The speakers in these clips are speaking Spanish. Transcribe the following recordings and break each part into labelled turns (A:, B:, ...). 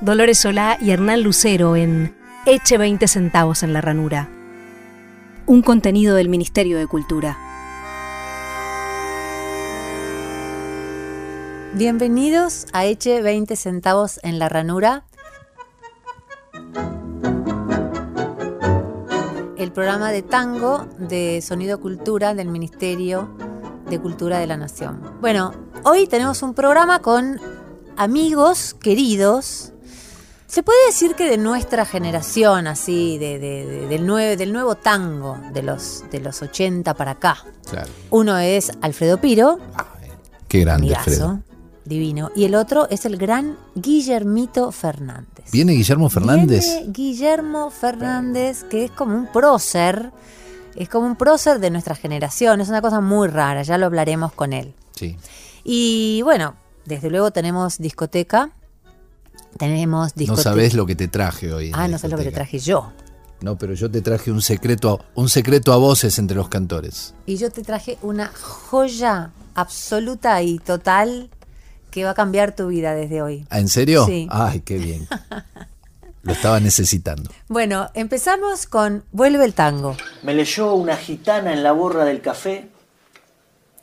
A: Dolores Solá y Hernán Lucero en Eche 20 centavos en la ranura. Un contenido del Ministerio de Cultura.
B: Bienvenidos a Eche 20 centavos en la ranura. El programa de tango de Sonido Cultura del Ministerio de Cultura de la Nación. Bueno, hoy tenemos un programa con amigos queridos se puede decir que de nuestra generación, así, de, del, del nuevo tango, de los, de los 80 para acá. Uno es Alfredo Piro.
C: qué grande, Alfredo.
B: Divino. Y el otro es el gran Guillermito Fernández.
C: ¿Viene Guillermo Fernández?
B: Viene Guillermo Fernández, que es como un prócer. Es como un prócer de nuestra generación. Es una cosa muy rara. Ya lo hablaremos con él.
C: Sí.
B: Y bueno, desde luego tenemos discoteca tenemos
C: No sabes lo que te traje hoy.
B: Ah, no sabes lo que te traje yo.
C: No, pero yo te traje un secreto, un secreto a voces entre los cantores.
B: Y yo te traje una joya absoluta y total que va a cambiar tu vida desde hoy.
C: ¿Ah, ¿En serio?
B: Sí.
C: Ay, qué bien. Lo estaba necesitando.
B: Bueno, empezamos con Vuelve el tango.
D: Me leyó una gitana en la borra del café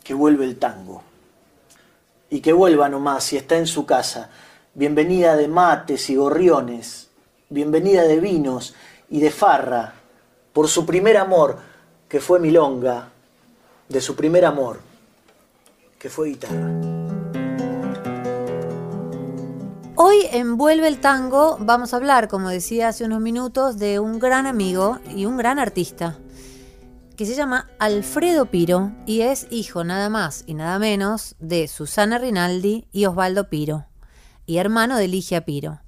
D: que vuelve el tango. Y que vuelva nomás si está en su casa bienvenida de mates y gorriones, bienvenida de vinos y de farra, por su primer amor, que fue milonga, de su primer amor, que fue guitarra.
B: Hoy en Vuelve el Tango vamos a hablar, como decía hace unos minutos, de un gran amigo y un gran artista que se llama Alfredo Piro y es hijo nada más y nada menos de Susana Rinaldi y Osvaldo Piro y hermano de Ligia Piro.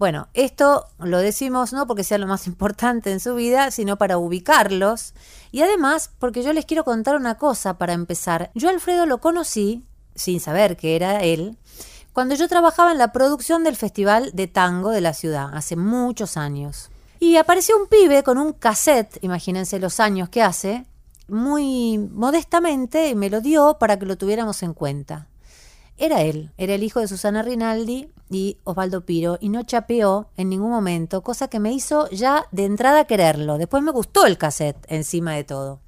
B: Bueno, esto lo decimos no porque sea lo más importante en su vida, sino para ubicarlos y además porque yo les quiero contar una cosa para empezar. Yo Alfredo lo conocí, sin saber que era él, cuando yo trabajaba en la producción del Festival de Tango de la ciudad, hace muchos años. Y apareció un pibe con un cassette, imagínense los años que hace, muy modestamente me lo dio para que lo tuviéramos en cuenta era él, era el hijo de Susana Rinaldi y Osvaldo Piro, y no chapeó en ningún momento, cosa que me hizo ya de entrada quererlo. Después me gustó el cassette encima de todo.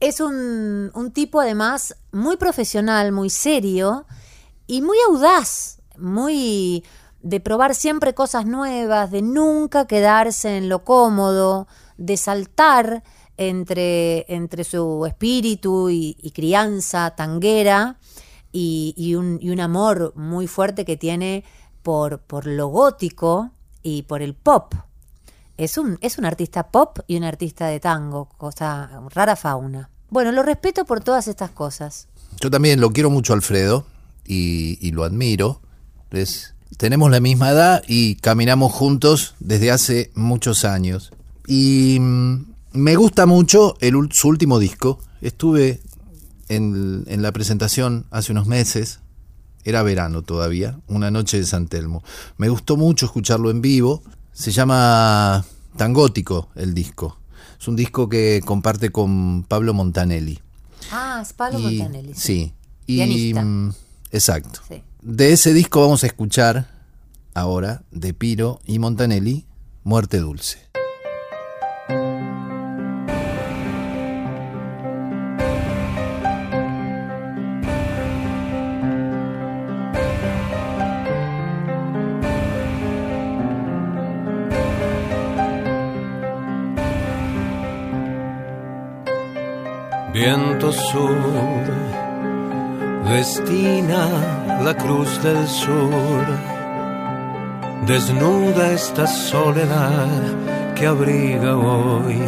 B: Es un, un tipo además muy profesional, muy serio y muy audaz, muy de probar siempre cosas nuevas, de nunca quedarse en lo cómodo, de saltar entre, entre su espíritu y, y crianza tanguera y, un, amor muy fuerte que tiene por, lo gótico y por el pop. Es un, es un artista pop y un artista de tango, cosa rara fauna. Bueno, lo respeto por todas estas cosas.
C: Yo también lo quiero mucho, Alfredo, y, lo admiro. tenemos la misma edad y caminamos juntos desde hace muchos años. Y mm, me gusta mucho el, su último disco. Estuve en, la presentación hace unos meses, era verano todavía, una noche de San Telmo. Me gustó mucho escucharlo en vivo, se llama Tangótico el disco. Es un disco que comparte con Pablo Montanelli.
B: Ah, es Pablo Montanelli.
C: Sí. Y, mm, exacto. De ese disco vamos a escuchar ahora, de Piro y Montanelli, Muerte Dulce.
E: La cruz del sur, desnuda esta soledad que abriga hoy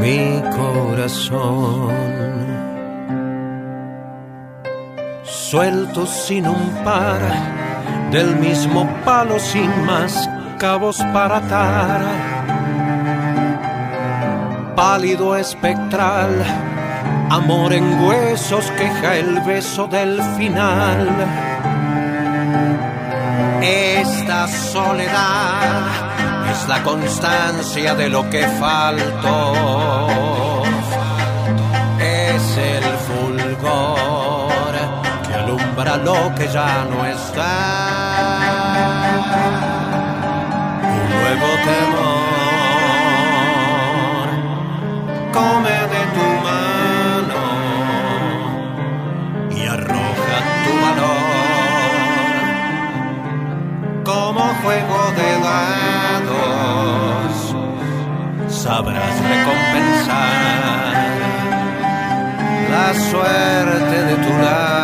E: mi corazón. Suelto sin un par, del mismo palo sin más cabos para atar. Pálido espectral, amor en huesos, queja el beso del final. Esta soledad es la constancia de lo que faltó. Es el fulgor que alumbra lo que ya no está. Un nuevo temor y arroja tu valor como juego de dados. Sabrás recompensar la suerte de tu lado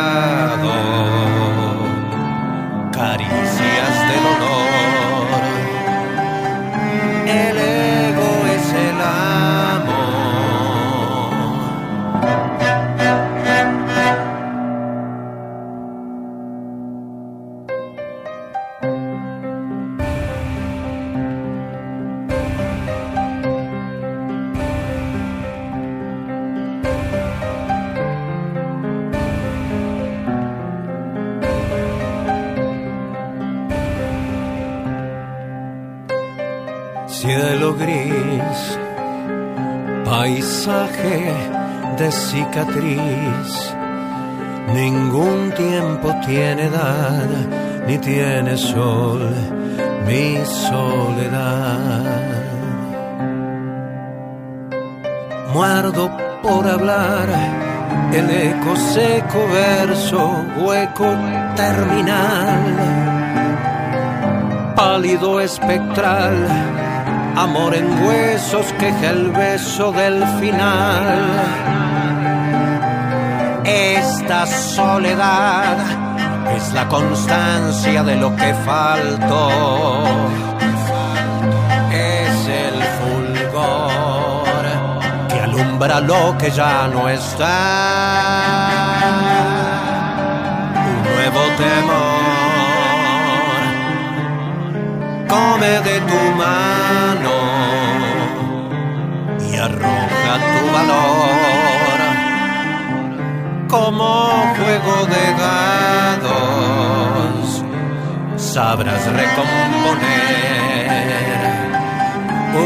E: de cicatriz. Ningún tiempo tiene edad, ni tiene sol, mi soledad. Muerdo por hablar, el eco seco verso, hueco terminal pálido espectral, amor en huesos queja el beso del final. Esta soledad es la constancia de lo que faltó. Es el fulgor que alumbra lo que ya no está. Un nuevo temor come de tu mano y arroja tu valor como juego de dados. Sabrás recomponer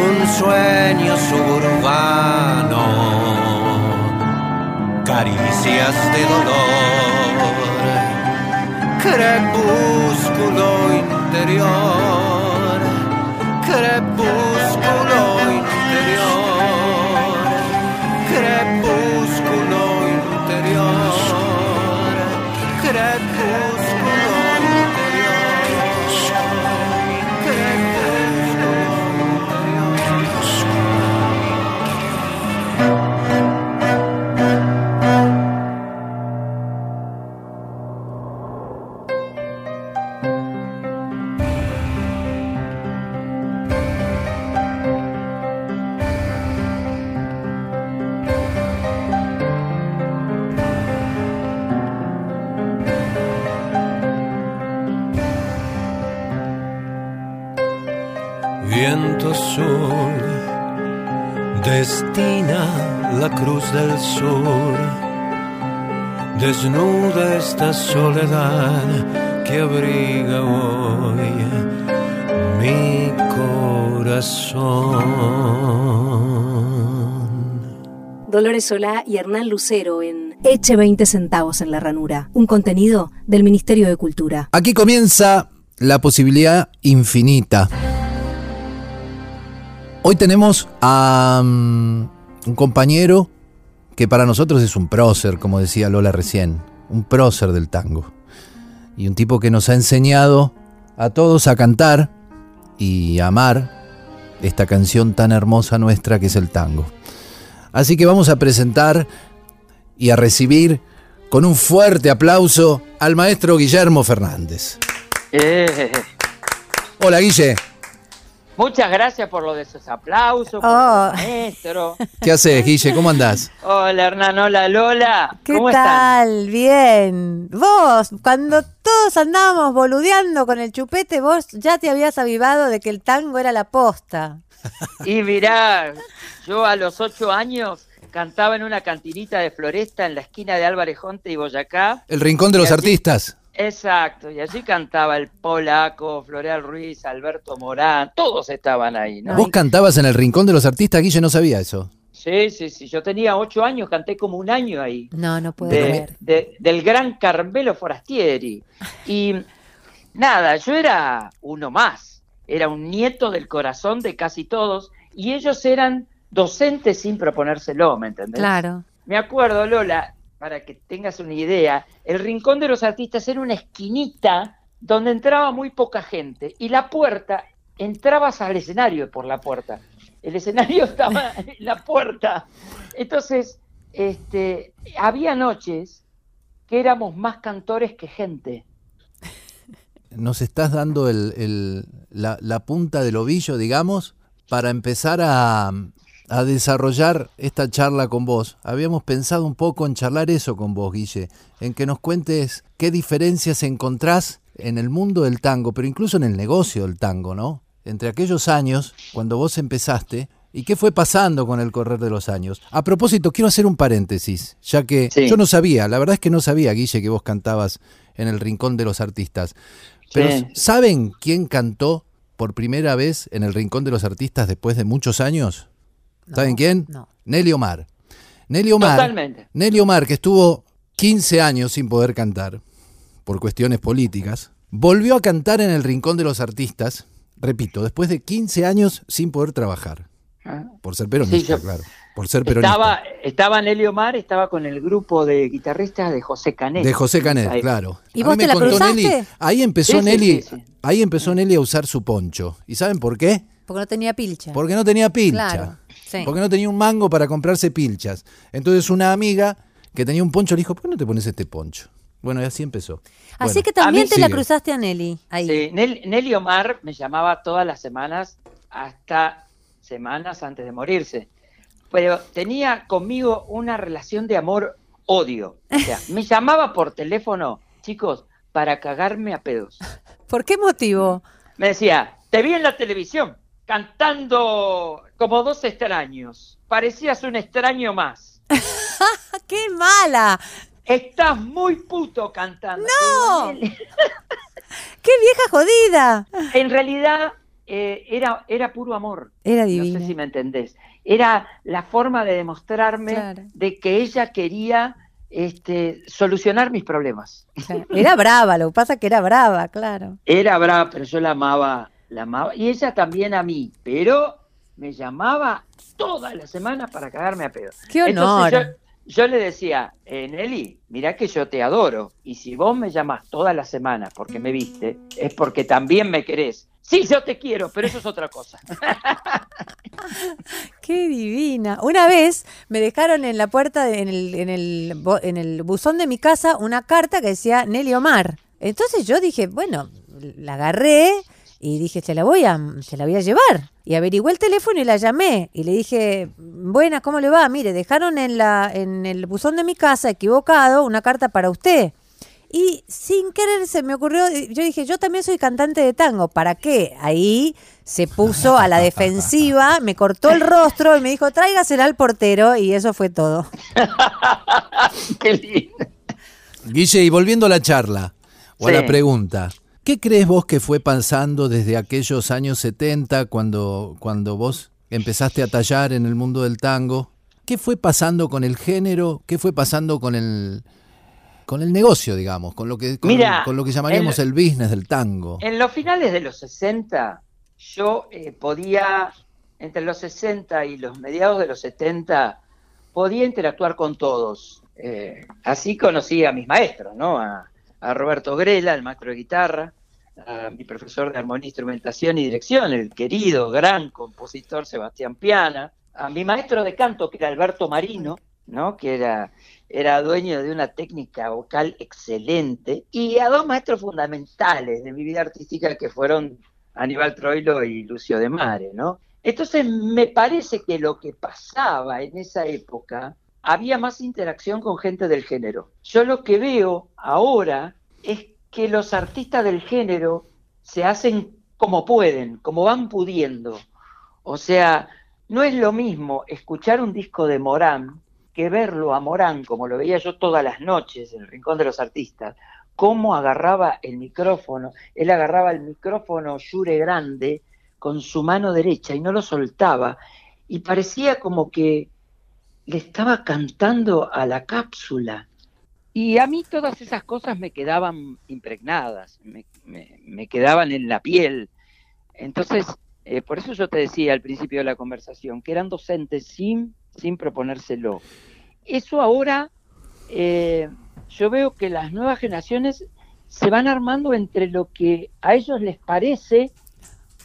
E: un sueño suburbano. Caricias de dolor crepúsculo interior, crepúsculo interior, la cruz del sur, desnuda esta soledad que abriga hoy mi corazón.
A: Dolores Solá y Hernán Lucero en Eche 20 centavos en la ranura, un contenido del Ministerio de Cultura.
C: Aquí comienza la posibilidad infinita. Hoy tenemos a mm, un compañero que para nosotros es un prócer, como decía Lola recién, un prócer del tango. Y un tipo que nos ha enseñado a todos a cantar y a amar esta canción tan hermosa nuestra que es el tango. Así que vamos a presentar y a recibir con un fuerte aplauso al maestro Guillermo Fernández.
F: Eh,
C: Hola Guille.
F: Muchas gracias por lo de esos aplausos, por
B: Oh.
F: maestro.
C: ¿Qué haces, Guille? ¿Cómo andás?
F: Hola Hernán, hola Lola.
B: ¿Qué
F: ¿Cómo están?
B: tal? Bien. Vos, cuando todos andábamos boludeando con el chupete, vos ya te habías avivado de que el tango era la posta.
F: Y mirá, yo a los ocho años cantaba en una cantinita de Floresta en la esquina de Álvarez Jonte y Boyacá.
C: El rincón de los artistas.
F: Exacto, y allí cantaba el Polaco, Floreal Ruiz, Alberto Morán, todos estaban ahí, ¿no?
C: ¿Vos cantabas en el rincón de los artistas, Guille? No sabía eso.
F: Sí, sí, sí, yo tenía ocho años, canté como un año ahí.
B: No, no puedo
F: de-
B: creer.
F: de- del gran Carmelo Forastieri. Y nada, yo era uno más, era un nieto del corazón de casi todos, y ellos eran docentes sin proponérselo, ¿me entendés?
B: Claro.
F: Me acuerdo, Lola, para que tengas una idea, el Rincón de los Artistas era una esquinita donde entraba muy poca gente, y la puerta, entrabas al escenario por la puerta. El escenario estaba en la puerta. Entonces, este, había noches que éramos más cantores que gente.
C: Nos estás dando el- la, la punta del ovillo, digamos, para empezar a, a desarrollar esta charla con vos. Habíamos pensado un poco en charlar eso con vos, Guille, en que nos cuentes qué diferencias encontrás en el mundo del tango, pero incluso en el negocio del tango, ¿no? Entre aquellos años, cuando vos empezaste, y qué fue pasando con el correr de los años. A propósito, quiero hacer un paréntesis, ya que
F: Sí.
C: yo no sabía, la verdad es que no sabía, Guille, que vos cantabas en el Rincón de los Artistas. Pero
F: Sí.
C: ¿saben quién cantó por primera vez en el Rincón de los Artistas después de muchos años? ¿Saben quién?
B: no.
C: Nelly Omar. Nelly Omar.
F: Totalmente.
C: Nelly Omar, que estuvo 15 años sin poder cantar por cuestiones políticas, volvió a cantar en el Rincón de los Artistas, repito, después de 15 años sin poder trabajar.
F: Ah.
C: Por ser peronista,
F: Sí, yo-
C: claro. Por ser peronista.
F: Estaba, estaba Nelly Omar, estaba con el grupo de guitarristas de José Canet.
C: De José Canet,
F: Ahí.
C: claro.
B: ¿Y
C: A
B: vos
C: mí
B: te
C: me
B: la
C: contó
B: cruzaste?
C: Nelly, ahí empezó
F: Sí, sí,
C: Nelly,
F: sí, sí.
C: ahí empezó Nelly a usar su poncho. ¿Y saben por qué?
B: Porque no tenía pilcha.
C: Porque no tenía pilcha.
B: Claro, sí.
C: Porque no tenía un mango para comprarse pilchas. Entonces una amiga que tenía un poncho le dijo, ¿por qué no te pones este poncho? Bueno, y así empezó.
B: Así
C: Bueno,
B: que también te la cruzaste a Nelly. Ahí.
F: Sí, Nel- Nelly Omar me llamaba todas las semanas hasta semanas antes de morirse. Pero tenía conmigo una relación de amor-odio. O sea, me llamaba por teléfono, chicos, para cagarme a pedos.
B: ¿Por qué motivo?
F: Me decía, te vi en la televisión cantando como dos extraños. Parecías un extraño más.
B: ¡Ah, ¡Qué mala!
F: Estás muy puto cantando.
B: ¡No! ¡Qué vieja jodida!
F: En realidad eh, era, era puro amor.
B: Era
F: No
B: divina.
F: sé si me entendés. Era la forma de demostrarme
B: Claro.
F: de que ella quería este, solucionar mis problemas.
B: Claro. Era brava, lo que pasa es que era brava, claro.
F: Era brava, pero yo la amaba, la amaba. Y ella también a mí, pero me llamaba todas las semanas para cagarme a pedo.
B: ¡Qué honor!
F: Entonces yo, yo le decía, eh, Nelly, mirá que yo te adoro. Y si vos me llamás todas las semanas porque me viste, es porque también me querés. Sí, yo te quiero, pero eso es otra cosa.
B: ¡Qué divina! Una vez me dejaron en la puerta, de- en, el, en, el, en el buzón de mi casa, una carta que decía Nelly Omar. Entonces yo dije, bueno, la agarré y dije, se la voy a, se la voy a llevar. Y averigué el teléfono y la llamé. Y le dije, buenas, ¿cómo le va? Mire, dejaron en, la, en el buzón de mi casa, equivocado, una carta para usted. Y sin querer se me ocurrió, yo dije, yo también soy cantante de tango, ¿para qué? Ahí se puso a la defensiva, me cortó el rostro y me dijo, tráigasela al portero y eso fue todo.
F: Qué lindo.
C: Guille, y volviendo a la charla, o a la pregunta, ¿qué crees vos que fue pasando desde aquellos años 70 cuando, cuando vos empezaste a tallar en el mundo del tango? ¿Qué fue pasando con el género? ¿Qué fue pasando con el, con el negocio, digamos? Con lo que, con,
F: Mira,
C: con lo que llamaríamos
F: el-
C: el business del tango.
F: En los finales de los 60, yo eh, podía, entre los 60 y los mediados de los 70, podía interactuar con todos. Eh, así conocí a mis maestros, ¿no? A, a Roberto Grela, el maestro de guitarra, a mi profesor de armonía, instrumentación y dirección, el querido, gran compositor Sebastián Piana, a mi maestro de canto, que era Alberto Marino, ¿no? Que era, era dueño de una técnica vocal excelente, y a dos maestros fundamentales de mi vida artística que fueron Aníbal Troilo y Lucio de Mare, ¿no? Entonces me parece que lo que pasaba en esa época, había más interacción con gente del género. Yo lo que veo ahora es que los artistas del género se hacen como pueden, como van pudiendo. O sea, no es lo mismo escuchar un disco de Morán que verlo a Morán, como lo veía yo todas las noches en el Rincón de los Artistas, cómo agarraba el micrófono. Él agarraba el micrófono Yure Grande con su mano derecha y no lo soltaba. Y parecía como que le estaba cantando a la cápsula. Y a mí todas esas cosas me quedaban impregnadas, me, quedaban en la piel. Entonces, eh, por eso yo te decía al principio de la conversación, que eran docentes sin, sin proponérselo. Eso ahora, eh, yo veo que las nuevas generaciones se van armando entre lo que a ellos les parece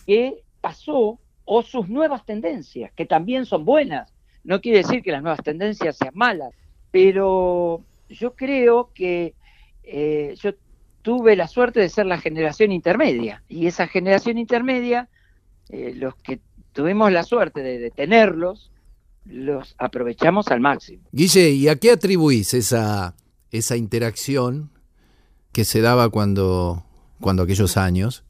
F: que pasó o sus nuevas tendencias, que también son buenas. No quiere decir que las nuevas tendencias sean malas, pero yo creo que eh, yo tuve la suerte de ser la generación intermedia y esa generación intermedia, eh, los que tuvimos la suerte de, tenerlos, los aprovechamos al máximo.
C: Guille, ¿y a qué atribuís esa, esa interacción que se daba cuando, cuando aquellos años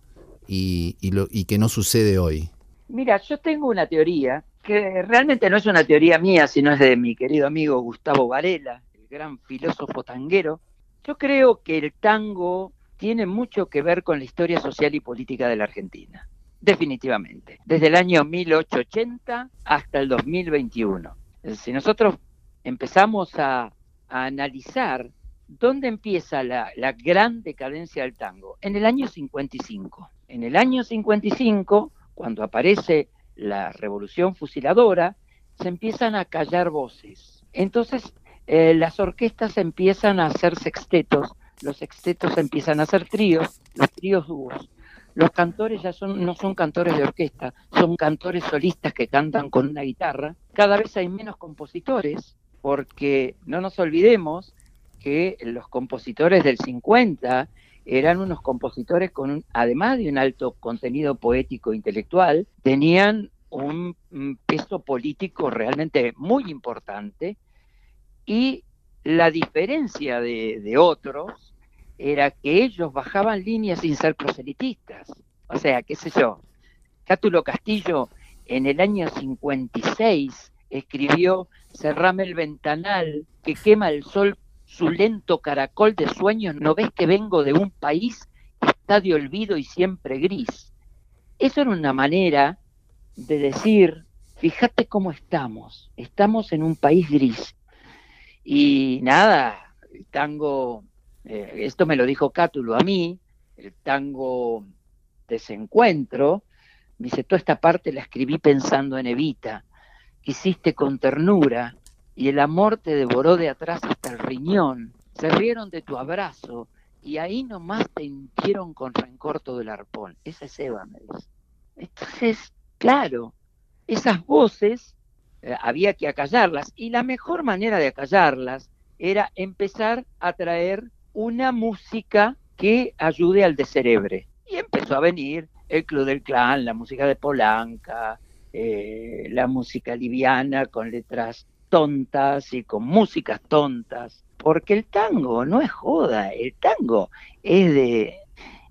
C: y, lo, y que no sucede hoy?
F: Mira, yo tengo una teoría que realmente no es una teoría mía, sino es de mi querido amigo Gustavo Varela, el gran filósofo tanguero. Yo creo que el tango tiene mucho que ver con la historia social y política de la Argentina, definitivamente, desde el año 1880 hasta el 2021. Si nosotros empezamos a, analizar ¿Dónde empieza la, gran decadencia del tango? En el año 55. En el año 55, cuando aparece la revolución fusiladora, se empiezan a callar voces. Entonces, eh, las orquestas empiezan a hacer sextetos, los sextetos empiezan a hacer tríos, los tríos dúos. Los cantores ya son, no son cantores de orquesta, son cantores solistas que cantan con una guitarra. Cada vez hay menos compositores, porque no nos olvidemos que los compositores del 50 eran unos compositores con, además de un alto contenido poético e intelectual, tenían un peso político realmente muy importante y la diferencia de, otros era que ellos bajaban líneas sin ser proselitistas. O sea, qué sé yo, Cátulo Castillo en el año 56 escribió Cerrame el ventanal que quema el sol su lento caracol de sueños, ¿no ves que vengo de un país que está de olvido y siempre gris? Eso era una manera de decir, fíjate cómo estamos, estamos en un país gris. Y nada, el tango, eh, esto me lo dijo Cátulo a mí, el tango Desencuentro, me dice, toda esta parte la escribí pensando en Evita, quisiste con ternura, y el amor te devoró de atrás hasta el riñón. Se rieron de tu abrazo y ahí nomás te hintieron con rencor todo el arpón. Esa es Eva, me dice. Entonces, claro, esas voces eh, había que acallarlas. Y la mejor manera de acallarlas era empezar a traer una música que ayude al descerebre. Y empezó a venir el Club del Clan, la música de Polanca, eh, la música liviana con letras tontas y con músicas tontas, porque el tango no es joda, el tango es de,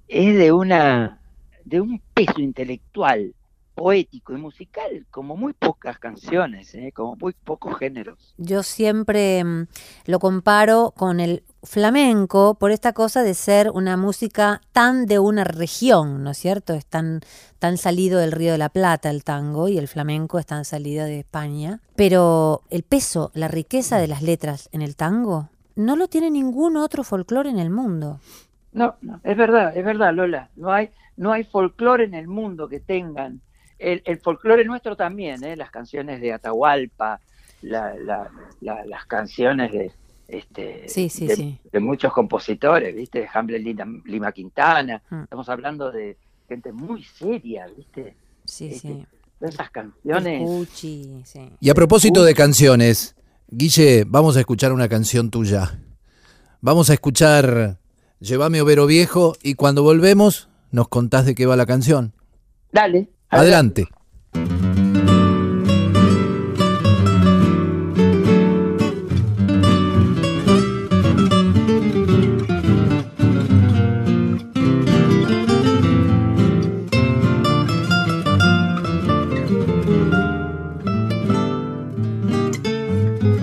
F: es de una de un peso intelectual, poético y musical, como muy pocas canciones, ¿eh? como muy pocos géneros.
B: Yo siempre mm, lo comparo con el flamenco por esta cosa de ser una música tan de una región, ¿no es cierto? Es tan, tan salido del Río de la Plata el tango y el flamenco es tan salido de España. Pero el peso, la riqueza de las letras en el tango no lo tiene ningún otro folclore en el mundo.
F: No, no, es verdad, es verdad, Lola. No hay, no hay folclore en el mundo que tengan. El, el folclore nuestro también, ¿eh? las canciones de Atahualpa, las canciones de, este, de, muchos compositores, ¿viste? De Hamlet Lima, Quintana. Mm. Estamos hablando de gente muy seria, ¿viste?
B: Sí, este, sí.
F: Esas canciones.
C: Y a propósito de canciones, Guille, vamos a escuchar una canción tuya. Vamos a escuchar Llévame Overo Viejo y cuando volvemos nos contás de qué va la canción.
G: Dale.
C: Adelante.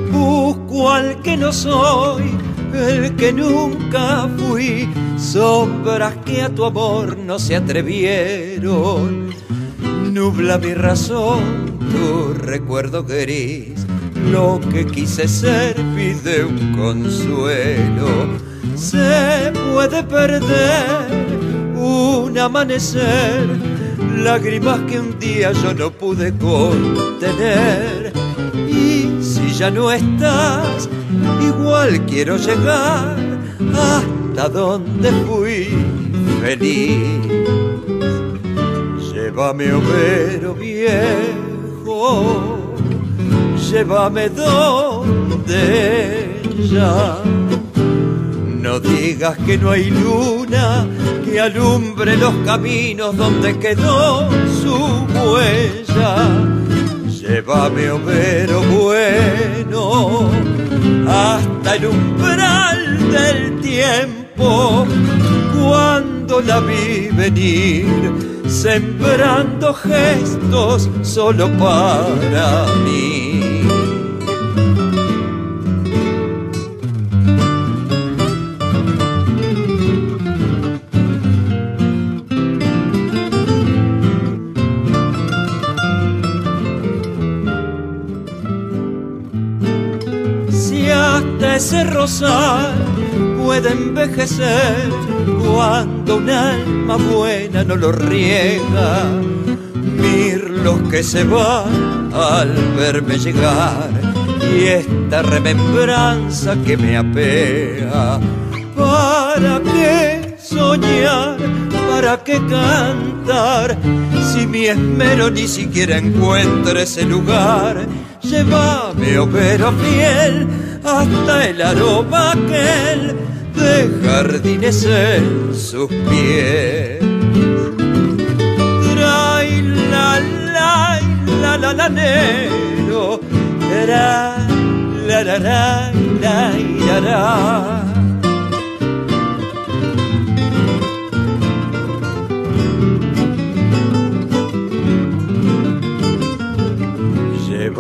F: Busco al que no soy, el que nunca fui, sombras que a tu amor no se atrevieron. Nubla mi razón, tu recuerdo gris, lo que quise ser pide un consuelo. Se puede perder un amanecer, lágrimas que un día yo no pude contener. Y si ya no estás, igual quiero llegar hasta donde fui feliz. Llévame, overo viejo, llévame donde ya. No digas que no hay luna que alumbre los caminos donde quedó su huella. Llévame, overo bueno, hasta el umbral del tiempo, cuando la vi venir, sembrando gestos solo para mí. Si hasta ese rosal puede envejecer cuando un alma buena no lo riega. Mirlos que se van al verme llegar y esta remembranza que me apea. ¿Para qué soñar? ¿Para qué cantar? Si mi esmero ni siquiera encuentra ese lugar, llévame, overo fiel, hasta el aroma aquel de jardines en sus pies. Trai, la, la, la, la, la, nero, la, la, la, la, la, la.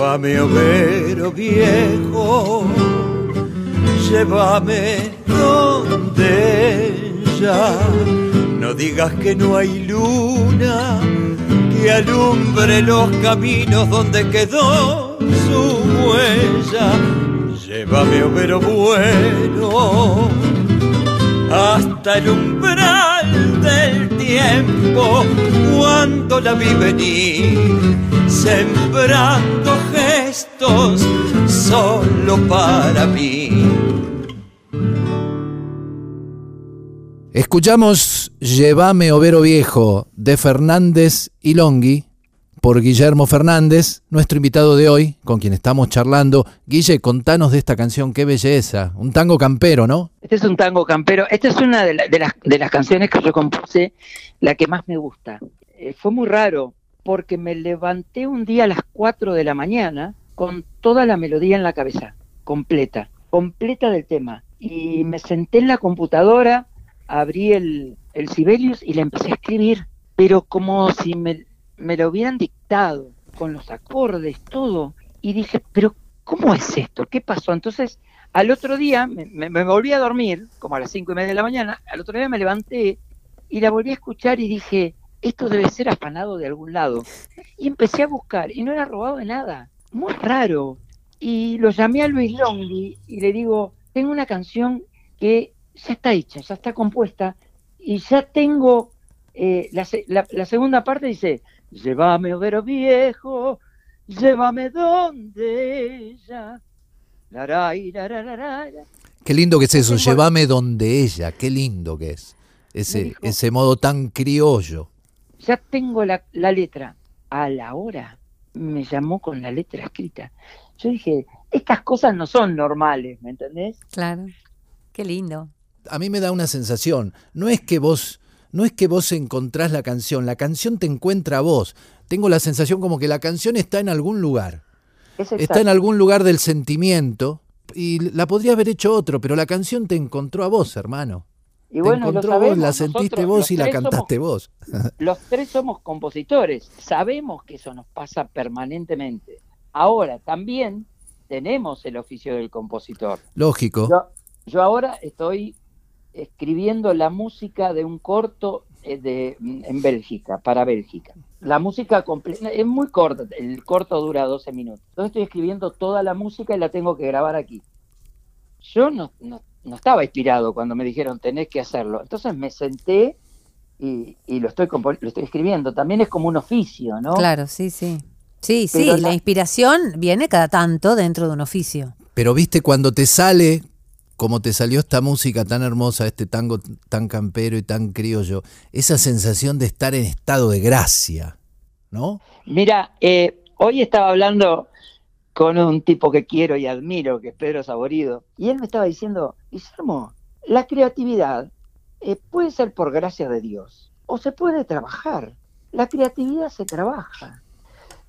F: Overo viejo, llévame ya. No digas que no hay luna que alumbre los caminos donde quedó su huella. Llévame, overo bueno, hasta el umbral del tiempo cuando la vi venir, sembrando gestos solo para mí.
C: Escuchamos Llévame Overo Viejo de Fernández y Longhi por Guillermo Fernández, nuestro invitado de hoy, con quien estamos charlando. Guille, contanos de esta canción, qué belleza. Un tango campero, ¿no?
G: Este es un tango campero. Esta es una de, de las, de las canciones que yo compuse, la que más me gusta. Eh, fue muy raro, porque me levanté un día a las 4 de la mañana con toda la melodía en la cabeza, completa, completa del tema. Y me senté en la computadora, abrí el, el Sibelius y le empecé a escribir, pero como si me, me lo hubieran dictado, con los acordes, todo. Y dije, pero ¿cómo es esto? ¿Qué pasó? Entonces, al otro día me, me- me volví a dormir, como a las cinco y media de la mañana, al otro día me levanté y la volví a escuchar y dije, esto debe ser afanado de algún lado. Y empecé a buscar y no era robado de nada, muy raro. Y lo llamé a Luis Longhi y le digo, tengo una canción que ya está hecha, ya está compuesta y ya tengo eh, la, la- la segunda parte dice, llévame, overo viejo, llévame donde ella. Laray, lararara.
C: Qué lindo que es eso,
G: Tengo-
C: llévame donde ella, qué lindo que es. Ese,
G: dijo-
C: ese modo tan criollo.
G: ya tengo la, la letra. A la hora me llamó con la letra escrita. Yo dije, estas cosas no son normales, ¿me entendés?
B: Claro. Qué lindo.
C: A mí me da una sensación, no es que vos no es que vos encontrás la canción, la canción te encuentra a vos. Tengo la sensación como que la canción está en algún lugar.
F: Es
C: Está en algún lugar del sentimiento y la podría haber hecho otro, pero la canción te encontró a vos, hermano.
F: Y
C: te
F: bueno, lo
C: encontró a vos,
F: sabemos,
C: la sentiste
F: nosotros,
C: vos y la
F: somos-
C: cantaste vos.
F: los tres somos compositores, sabemos que eso nos pasa permanentemente. Ahora, también tenemos el oficio del compositor.
C: Lógico.
F: Yo, yo ahora estoy escribiendo la música de un corto eh, de, en Bélgica, para Bélgica. La música completa es muy corta, el corto dura 12 minutos. Entonces estoy escribiendo toda la música y la tengo que grabar aquí. Yo no, no, no estaba inspirado cuando me dijeron tenés que hacerlo. Entonces me senté y, y lo, estoy lo estoy escribiendo. También es como un oficio, ¿no?
B: Claro, sí, sí. Sí, sí, la- inspiración viene cada tanto dentro de un oficio.
C: Pero viste cuando te sale, como te salió esta música tan hermosa, este tango tan campero y tan criollo, esa sensación de estar en estado de gracia, ¿no?
F: Mira, eh, hoy estaba hablando con un tipo que quiero y admiro, que es Pedro Saborido, y él me estaba diciendo, Guillermo, la creatividad eh, puede ser por gracia de Dios, o se puede trabajar. La creatividad se trabaja.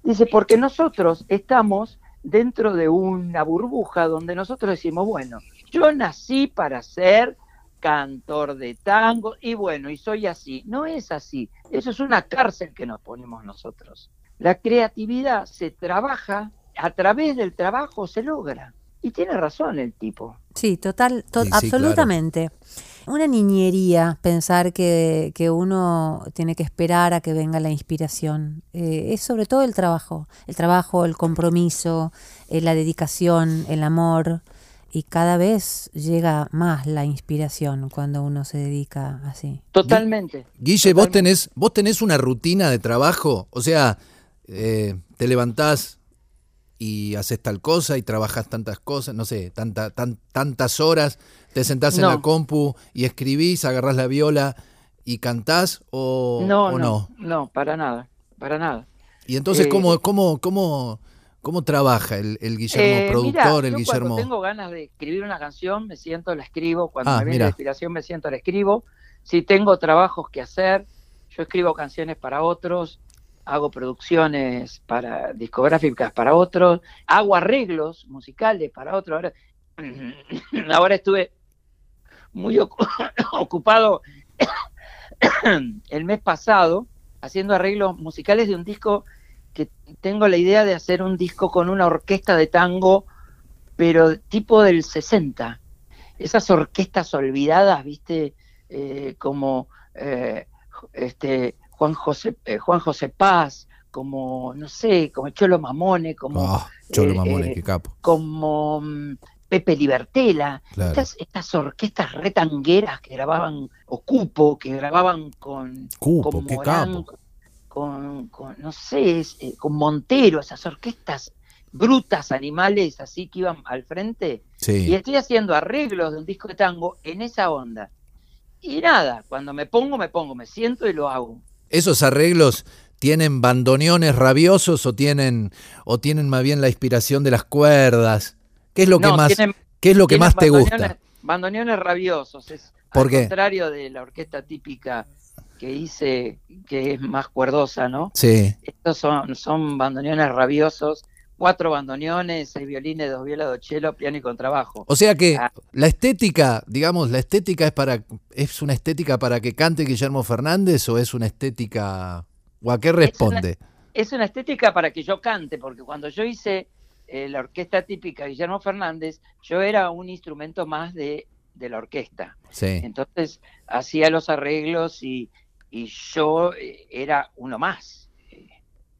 F: Dice, porque nosotros estamos dentro de una burbuja donde nosotros decimos, bueno, yo nací para ser cantor de tango y bueno, y soy así. No es así. Eso es una cárcel que nos ponemos nosotros. La creatividad se trabaja, a través del trabajo se logra. Y tiene razón el tipo.
B: Sí, total, to-
C: Sí, sí,
B: absolutamente. Una niñería pensar que, que uno tiene que esperar a que venga la inspiración. Eh, es sobre todo el trabajo, el trabajo, el compromiso, eh, la dedicación, el amor. Y cada vez llega más la inspiración cuando uno se dedica así.
F: Totalmente.
C: Guille, vos tenés, vos tenés una rutina de trabajo, o sea, eh, te levantás y haces tal cosa y trabajas tantas cosas, no sé, tanta, tan- tantas horas, te sentás en
F: No.
C: la compu y escribís, agarrás la viola y cantás o
F: no,
C: o
F: no, no, para nada, para nada.
C: Y entonces,
F: Eh,
C: ¿cómo, cómo, cómo, cómo trabaja el, el Guillermo
F: Eh,
C: productor, el
F: yo
C: Guillermo?
F: Cuando tengo ganas de escribir una canción, me siento, la escribo. Cuando
C: Ah,
F: me viene la inspiración, me siento, la escribo. Si tengo trabajos que hacer, yo escribo canciones para otros, hago producciones para discográficas para otros, hago arreglos musicales para otros. Ahora, ahora estuve muy ocu- ocupado el mes pasado haciendo arreglos musicales de un disco que tengo la idea de hacer un disco con una orquesta de tango, pero tipo del 60. Esas orquestas olvidadas, viste, Eh, como eh, este Juan José eh, Juan José Paz, como no sé, como Cholo Mamone, como
C: Ah, Cholo
F: eh,
C: Mamone,
F: eh,
C: qué capo.
F: como mm, Pepe Libertela,
C: Claro.
F: estas, estas orquestas retangueras que grababan Ocupo, que grababan con,
C: Cupo,
F: con
C: qué
F: Morán,
C: capo.
F: Con, con, no sé, eh, con Montero, esas orquestas brutas, animales, así que iban al frente. Y estoy haciendo arreglos de un disco de tango en esa onda. Y nada, cuando me pongo, me pongo, me siento y lo hago.
C: ¿Esos arreglos tienen bandoneones rabiosos o tienen, o tienen más bien la inspiración de las cuerdas? ¿Qué es lo que más,
F: tienen-
C: qué es lo que más te gusta?
F: bandoneones- Bandoneones rabiosos, es
C: ¿Por
F: al
C: qué?
F: contrario de la orquesta típica que hice, que es más cuerdosa, ¿no?
C: Sí.
F: Estos son, son bandoneones rabiosos, cuatro bandoneones, seis violines, dos violas, dos cello, piano y contrabajo.
C: O sea que
F: Ah.
C: la estética, digamos, la estética es para es una estética para que cante Guillermo Fernández o es una estética o a qué responde?
F: Es una estética para que yo cante, porque cuando yo hice eh, la orquesta típica Guillermo Fernández, yo era un instrumento más de, de la orquesta.
C: Sí.
F: Entonces hacía los arreglos y, y yo eh, era uno más. Eh,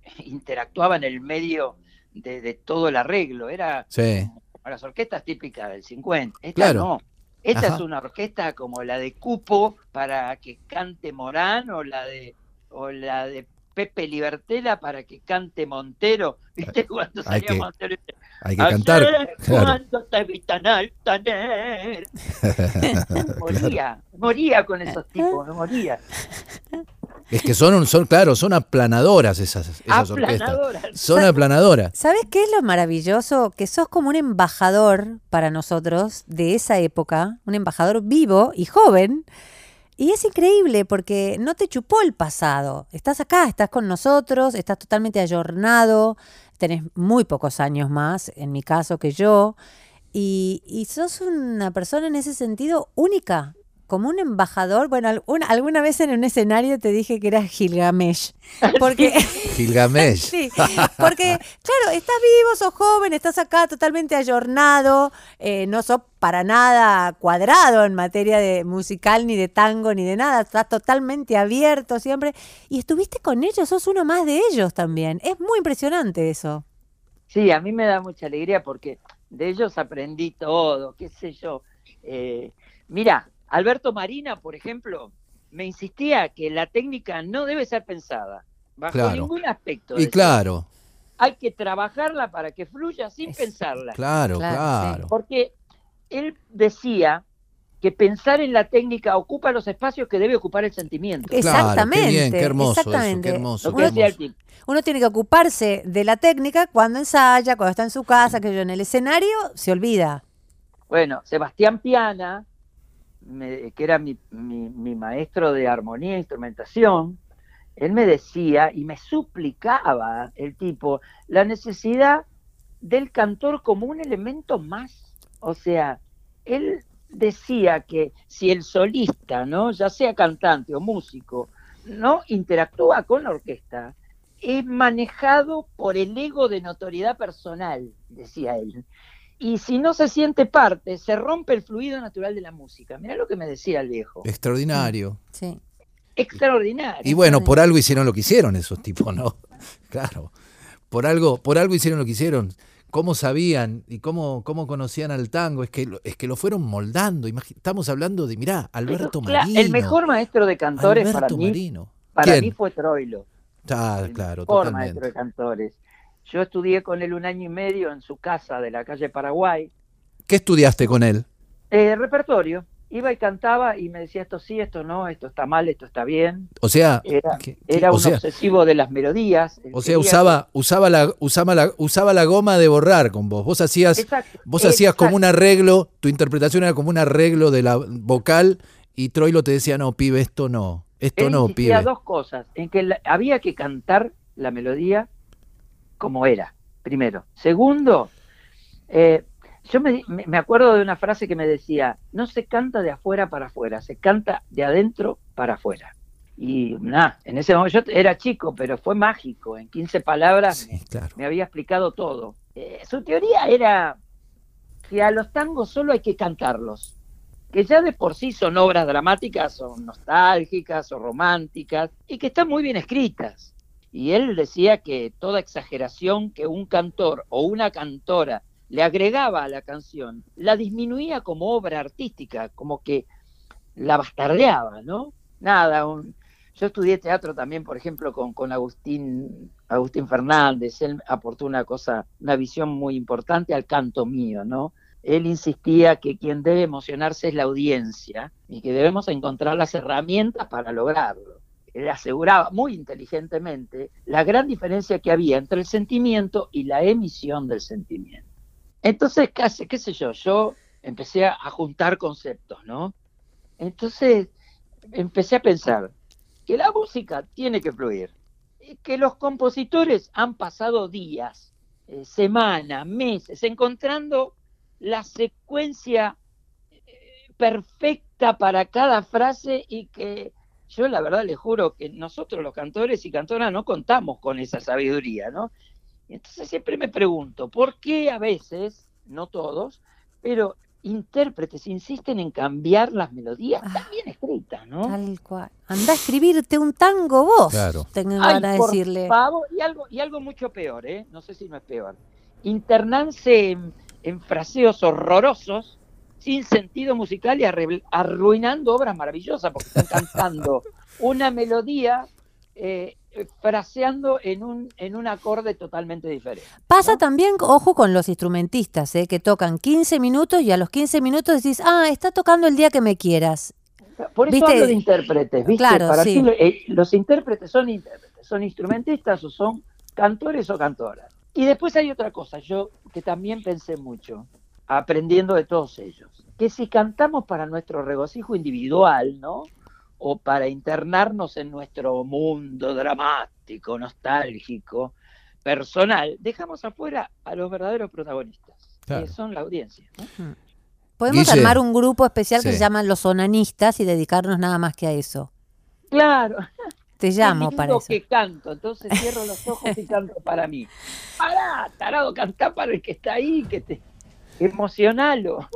F: interactuaba en el medio de, de todo el arreglo. Era
C: Sí.
F: como las orquestas típicas del 50. Esta
C: Claro.
F: no. Esta
C: Ajá.
F: es una orquesta como la de Cupo para que cante Morán o la de o la de Pepe Libertela para que cante Montero. ¿Viste cuando
C: Hay
F: salía
C: que
F: Montero?
C: Hay que cantar.
F: Ayer
C: Claro.
F: cuando te vi tan moría, moría con esos tipos, me moría.
C: Es que son, un- son claro, son aplanadoras esas, esas orquestas.
F: Aplanadoras.
C: Son aplanadoras.
B: ¿Sabes qué es lo maravilloso? Que sos como un embajador para nosotros de esa época, un embajador vivo y joven, Y es increíble porque no te chupó el pasado. Estás acá, estás con nosotros, estás totalmente ayornado, tenés muy pocos años más, en mi caso, que yo. Y, y sos una persona en ese sentido única, como un embajador. Bueno, alguna, alguna vez en un escenario te dije que eras Gilgamesh. Porque,
C: Gilgamesh.
B: sí, porque, claro, estás vivo, sos joven, estás acá totalmente ayornado, eh, no sos para nada cuadrado en materia de musical, ni de tango, ni de nada, estás totalmente abierto siempre. Y estuviste con ellos, sos uno más de ellos también. Es muy impresionante eso.
F: Sí, a mí me da mucha alegría porque de ellos aprendí todo, qué sé yo. Eh, mira, Alberto Marina, por ejemplo, me insistía que la técnica no debe ser pensada, bajo
C: Claro.
F: ningún aspecto.
C: Y claro,
F: Hay que trabajarla para que fluya sin
B: Es-
F: pensarla.
C: claro,
B: Claro,
C: claro.
F: Porque él decía que pensar en la técnica ocupa los espacios que debe ocupar el sentimiento.
C: Claro,
B: Exactamente.
C: qué bien, qué hermoso eso, qué
B: exactamente.
C: hermoso, qué.
B: Uno tiene que ocuparse de la técnica cuando ensaya, cuando está en su casa, que yo en el escenario se olvida.
F: Bueno, Sebastián Piana, que era mi, mi- mi maestro de armonía e instrumentación, él me decía y me suplicaba el tipo la necesidad del cantor como un elemento más. O sea, él decía que si el solista, ¿no? ya sea cantante o músico, no interactúa con la orquesta, es manejado por el ego de notoriedad personal, decía él. Y si no se siente parte, se rompe el fluido natural de la música. Mirá lo que me decía el viejo.
C: Extraordinario.
B: Sí.
F: Extraordinario.
C: Y bueno, por algo hicieron lo que hicieron esos tipos, ¿no? Claro. Por algo, por algo hicieron lo que hicieron. ¿Cómo sabían y cómo, cómo conocían al tango? Es que, lo- es que lo fueron moldando. Estamos hablando de, mirá, Alberto
F: Pero,
C: Marino.
F: El mejor maestro de cantores
C: Alberto
F: para mí,
C: Marino.
F: para
C: ¿Quién?
F: mí fue Troilo.
C: Ah,
F: el
C: claro,
F: mejor maestro
C: totalmente.
F: de cantores. Yo estudié con él un año y medio en su casa de la calle Paraguay.
C: ¿Qué estudiaste con él?
F: Eh, repertorio. Iba y cantaba y me decía esto sí, esto no, esto está mal, esto está bien.
C: O sea,
F: Era,
C: ¿qué- qué-
F: era
C: o
F: un
C: sea,
F: obsesivo de las melodías.
C: O sea, usaba, usaba la, usaba la, usaba la goma de borrar con vos. Vos hacías,
F: Exacto,
C: vos hacías como un arreglo, tu interpretación era como un arreglo de la vocal y Troilo te decía, no, pibe, esto no, esto
F: Él
C: no, pibe.
F: dos cosas, en que la- había que cantar la melodía como era, primero. Segundo, eh, yo me, me- acuerdo de una frase que me decía, no se canta de afuera para afuera, se canta de adentro para afuera. Y nada, en ese momento yo era chico, pero fue mágico, en 15 palabras
C: Sí, claro.
F: me había explicado todo. Eh, su teoría era que a los tangos solo hay que cantarlos, que ya de por sí son obras dramáticas, son nostálgicas o románticas, y que están muy bien escritas. Y él decía que toda exageración que un cantor o una cantora le agregaba a la canción, la disminuía como obra artística, como que la bastardeaba, ¿no? Nada, un- yo estudié teatro también, por ejemplo, con, con Agustín, Agustín Fernández, él aportó una cosa, una visión muy importante al canto mío, ¿no? Él insistía que quien debe emocionarse es la audiencia y que debemos encontrar las herramientas para lograrlo. Él aseguraba muy inteligentemente la gran diferencia que había entre el sentimiento y la emisión del sentimiento. Entonces, casi, qué sé yo, yo empecé a, juntar conceptos, ¿no? Entonces, empecé a pensar que la música tiene que fluir, que los compositores han pasado días, eh, semanas, meses, encontrando la secuencia eh, perfecta para cada frase y que yo la verdad les juro que nosotros los cantores y cantoras no contamos con esa sabiduría, ¿no? Entonces siempre me pregunto, ¿por qué a veces, no todos, pero intérpretes insisten en cambiar las melodías tan bien escritas, ¿no?
B: Tal cual. Anda a escribirte un tango vos.
C: Claro.
B: Tengo
F: Ay,
B: ganas de
F: por
B: decirle.
F: favor, y algo, y algo mucho peor, ¿eh? No sé si no es peor. Internarse en, en fraseos horrorosos, sin sentido musical y arruinando obras maravillosas, porque están cantando una melodía eh, eh, fraseando en un, en un acorde totalmente diferente.
B: Pasa
F: ¿no?
B: también, ojo, con los instrumentistas, ¿eh? que tocan 15 minutos y a los 15 minutos decís, ah, está tocando el día que me quieras.
F: Por eso
B: ¿Viste?
F: hablo de intérpretes, ¿viste?
B: Claro,
F: Para
B: sí.
F: ti, eh, los intérpretes son intérpretes, son instrumentistas o son cantores o cantoras. Y después hay otra cosa, yo que también pensé mucho, aprendiendo de todos ellos, que si cantamos para nuestro regocijo individual, ¿no? o para internarnos en nuestro mundo dramático, nostálgico, personal, dejamos afuera a los verdaderos protagonistas,
C: Claro.
F: que son la audiencia. ¿no?
B: Podemos
C: Guille.
B: armar un grupo especial que se llama Los Onanistas y dedicarnos nada más que a eso.
F: Claro,
B: Te llamo para eso.
F: que canto, entonces cierro los ojos y canto para mí. Pará, tarado, cantá para el que está ahí, que te emocionalo.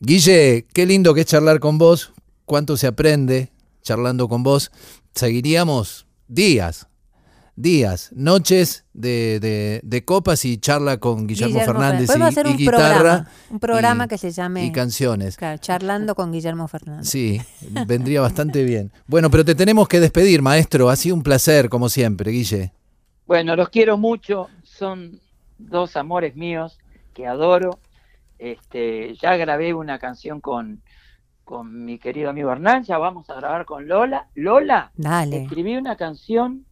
C: Guille, qué lindo que es charlar con vos. Cuánto se aprende charlando con vos. Seguiríamos días, días, noches de, de- de copas y charla con Guillermo,
B: Guillermo
C: Fernández y,
B: hacer
C: y
B: un
C: guitarra.
B: programa, un programa
C: y-
B: que se llame
C: Y canciones.
B: claro, Charlando con Guillermo Fernández.
C: Sí, vendría bastante bien. Bueno, pero te tenemos que despedir, maestro. Ha sido un placer, como siempre, Guille.
F: Bueno, los quiero mucho, son dos amores míos que adoro. Este, ya grabé una canción con, con mi querido amigo Hernán, ya vamos a grabar con Lola. Lola,
B: Dale.
F: escribí una canción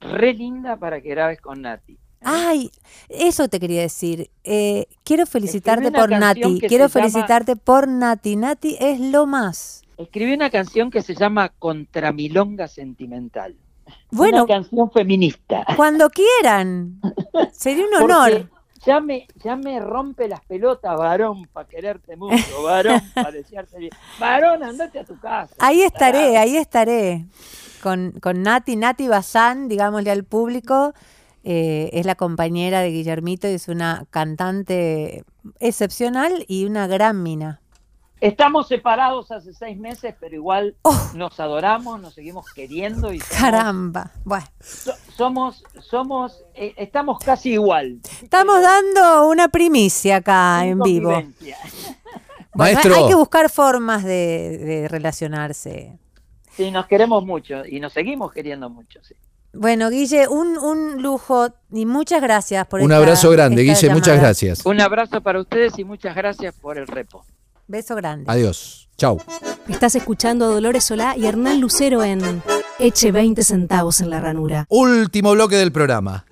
F: re linda para que grabes con Nati.
B: Ay, eso te quería decir. Eh, quiero felicitarte por Nati. Quiero
F: llama-
B: felicitarte por Nati. Nati es lo más.
F: Escribí una canción que se llama Contramilonga Sentimental.
B: Bueno,
F: una canción feminista.
B: cuando quieran. Sería un honor.
F: Ya me, ya me rompe las pelotas, varón, para quererte mucho, varón, para desearte bien. Varón, andate a tu casa.
B: Ahí estaré, ahí estaré. Con, con Nati, Nati Bazán, digámosle al público. eh, es la compañera de Guillermito y es una cantante excepcional y una gran mina.
F: Estamos separados hace seis meses, pero igual
B: Oh.
F: nos adoramos, nos seguimos queriendo y somos,
B: Caramba. Bueno,
F: so- somos, somos eh, estamos casi igual.
B: estamos dando una primicia acá
F: Sin
B: en vivo.
C: Maestro.
B: hay que buscar formas de, de relacionarse.
F: Sí, nos queremos mucho y nos seguimos queriendo mucho. sí.
B: Bueno, Guille, un, un lujo y muchas gracias por
C: Un
B: esta-
C: abrazo grande,
B: esta
C: Guille. Muchas gracias.
F: Un abrazo para ustedes y muchas gracias por el repo.
B: Beso grande.
C: Adiós. Chau.
A: Estás escuchando a Dolores Solá y Hernán Lucero en Eche 20 centavos en la ranura.
C: Último bloque del programa.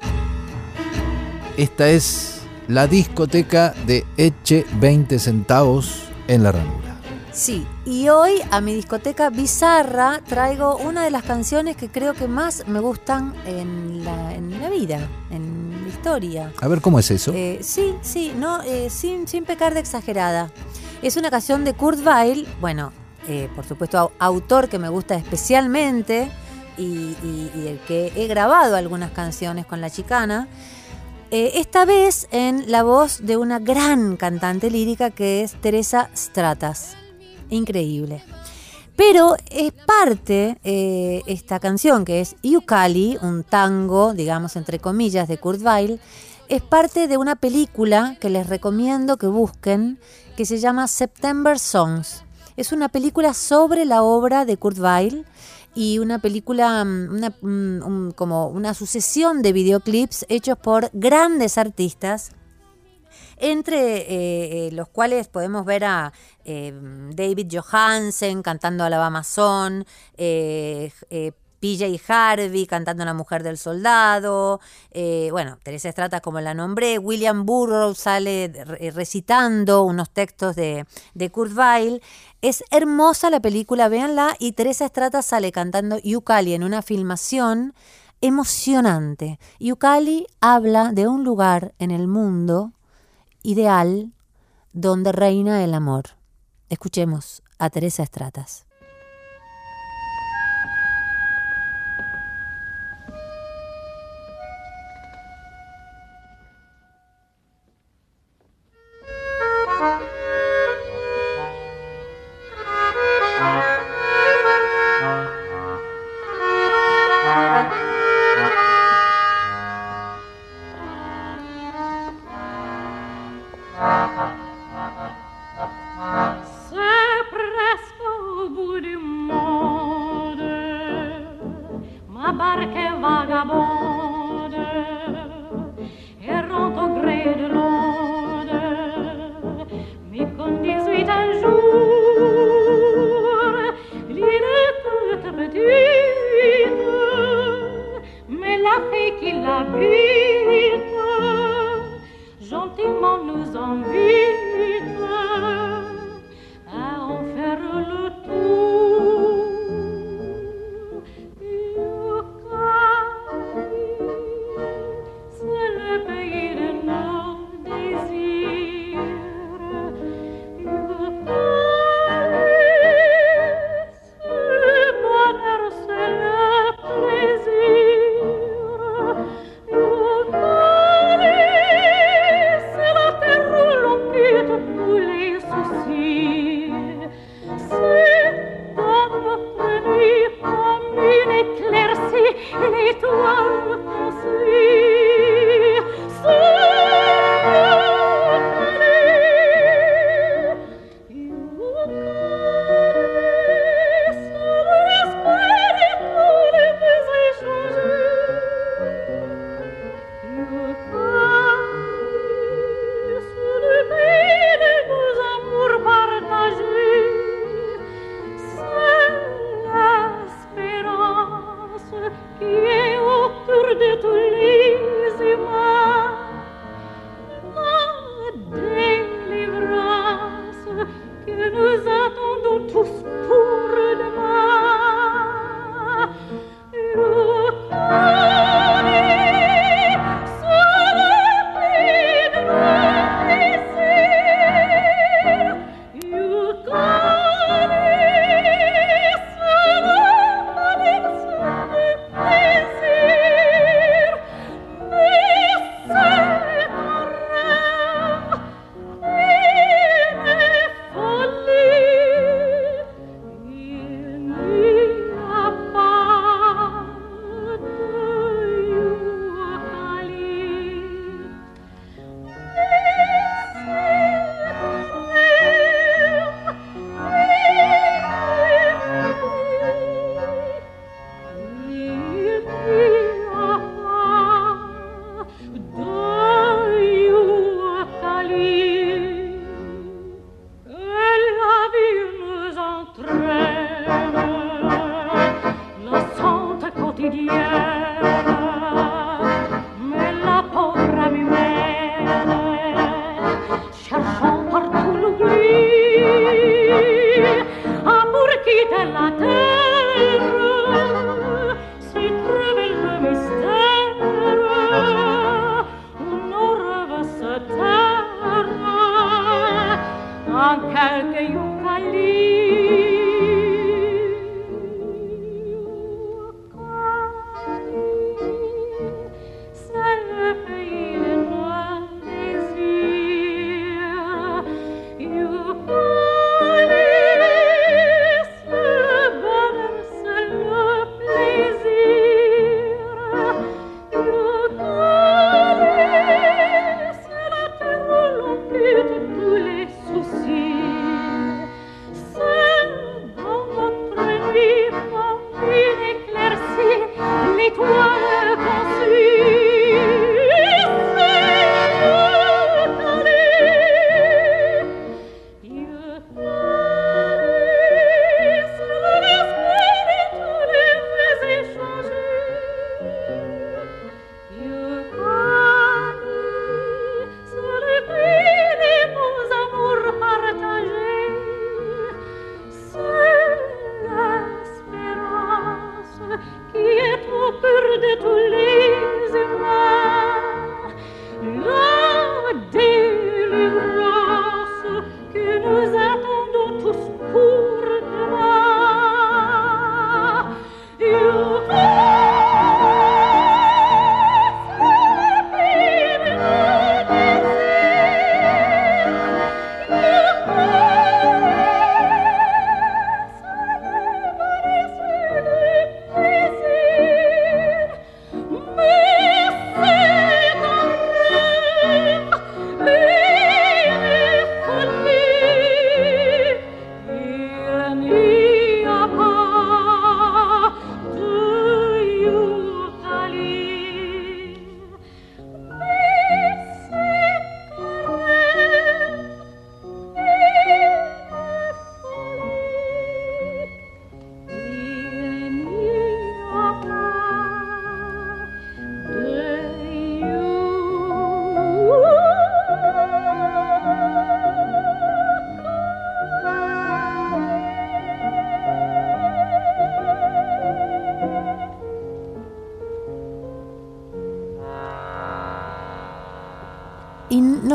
C: Esta es la discoteca de Eche 20 centavos en la ranura.
B: Sí, y hoy a mi discoteca bizarra traigo una de las canciones que creo que más me gustan en la, en la vida, en la historia.
C: A ver cómo es eso.
B: Eh, sí, sí, no, eh, sin, sin pecar de exagerada. Es una canción de Kurt Weill, bueno, eh, por supuesto, au- autor que me gusta especialmente y, y- y del que he grabado algunas canciones con la chicana. Eh, esta vez en la voz de una gran cantante lírica que es Teresa Stratas. Increíble. Pero es parte, eh, esta canción que es Yukali, un tango, digamos, entre comillas, de Kurt Weill, es parte de una película que les recomiendo que busquen, que se llama September Songs. Es una película sobre la obra de Kurt Weill y una película, mm, una, mm, como una sucesión de videoclips hechos por grandes artistas entre eh, eh, los cuales podemos ver a eh, David Johansen cantando Alabama Son, eh, PJ Harvey cantando La Mujer del Soldado, eh, bueno, Teresa Estrata como la nombré, William Burroughs sale re- recitando unos textos de, de Kurt Weill. Es hermosa la película, véanla, y Teresa Estrata sale cantando Yukali en una filmación emocionante. Yukali habla de un lugar en el mundo ideal donde reina el amor. Escuchemos a Teresa Estratas.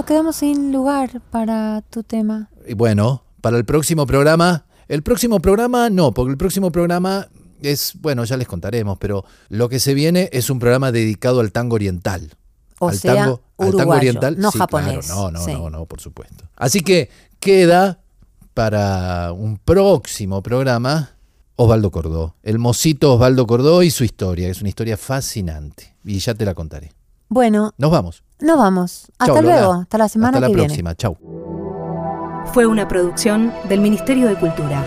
B: Quedamos sin lugar para tu tema.
C: Y bueno, para el próximo programa, el próximo programa no, porque el próximo programa es, bueno, ya les contaremos, pero lo que se viene es un programa dedicado al tango oriental.
B: O
C: al
B: sea,
C: tango, al tango
B: uruguayo,
C: oriental.
B: no
C: Sí,
B: japonés.
C: claro, no, no,
B: Sí.
C: no, no, por supuesto. Así que queda para un próximo programa Osvaldo Cordó. El mocito Osvaldo Cordó y su historia. Es una historia fascinante. Y ya te la contaré.
B: Bueno,
C: Nos vamos.
B: nos vamos. Hasta
C: Chau, Lola.
B: luego. Hasta la semana
C: Hasta la
B: que viene.
C: próxima. Chau.
A: Fue una producción del Ministerio de Cultura.